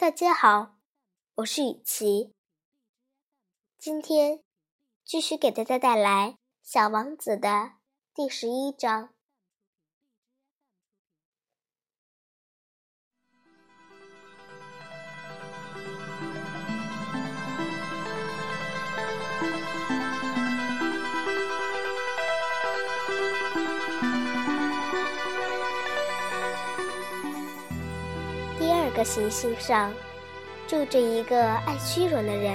大家好，我是雨琪。今天继续给大家带来《小王子》的第十一章。个行星上住着一个爱虚荣的人。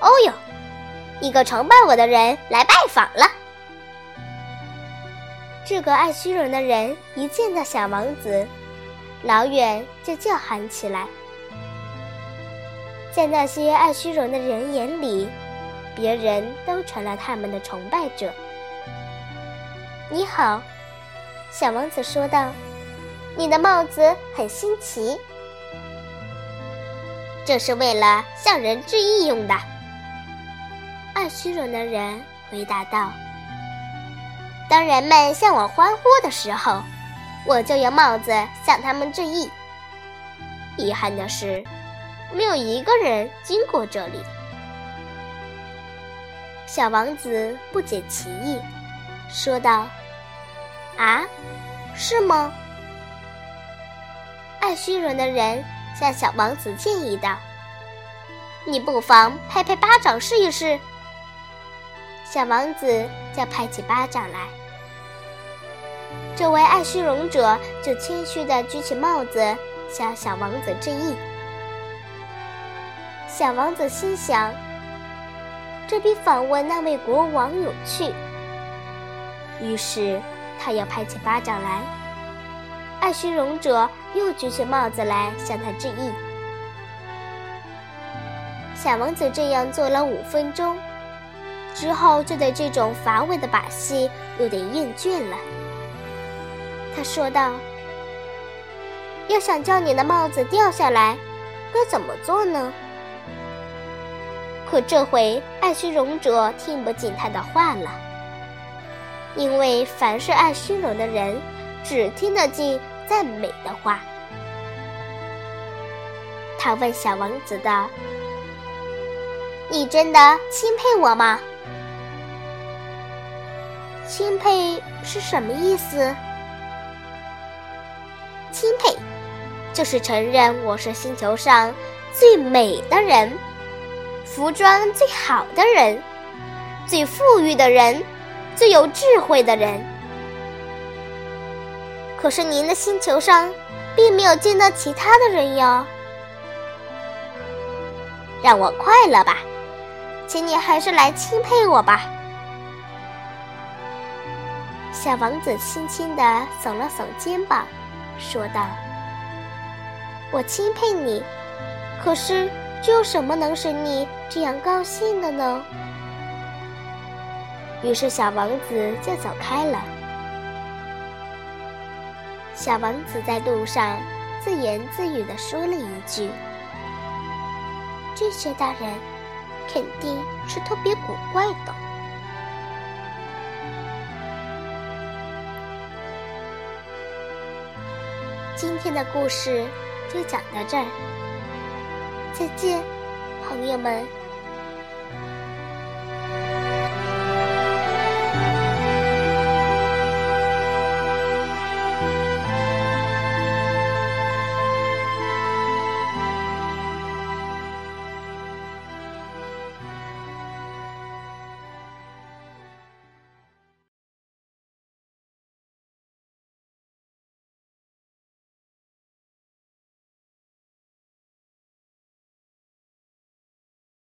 哦哟，一个崇拜我的人来拜访了。这个爱虚荣的人一见到小王子，老远就叫喊起来。在那些爱虚荣的人眼里，别人都成了他们的崇拜者。你好，小王子说道。你的帽子很新奇，这是为了向人致意用的。爱虚荣的人回答道：“当人们向我欢呼的时候，我就用帽子向他们致意。遗憾的是，没有一个人经过这里。”小王子不解其意，说道：“啊，是吗？”爱虚荣的人向小王子建议道：“你不妨拍拍巴掌试一试。”小王子就拍起巴掌来。这位爱虚荣者就谦虚地举起帽子向小王子致意。小王子心想：“这比访问那位国王有趣。”于是他又拍起巴掌来。爱虚荣者又举起帽子来向他致意。小王子这样做了五分钟，之后就对这种乏味的把戏有点厌倦了。他说道：“要想叫你的帽子掉下来，该怎么做呢？”可这回爱虚荣者听不进他的话了，因为凡是爱虚荣的人，只听得进。赞美的话，他问小王子道：“你真的钦佩我吗？”“钦佩是什么意思？”“钦佩，就是承认我是星球上最美的人，服装最好的人，最富裕的人，最有智慧的人。”可是您的星球上，并没有见到其他的人哟。让我快乐吧，请你还是来钦佩我吧。小王子轻轻地耸了耸肩膀，说道：“我钦佩你，可是这有什么能使你这样高兴的呢？”于是小王子就走开了。小王子在路上自言自语地说了一句：“这些大人肯定是特别古怪的。”今天的故事就讲到这儿，再见，朋友们。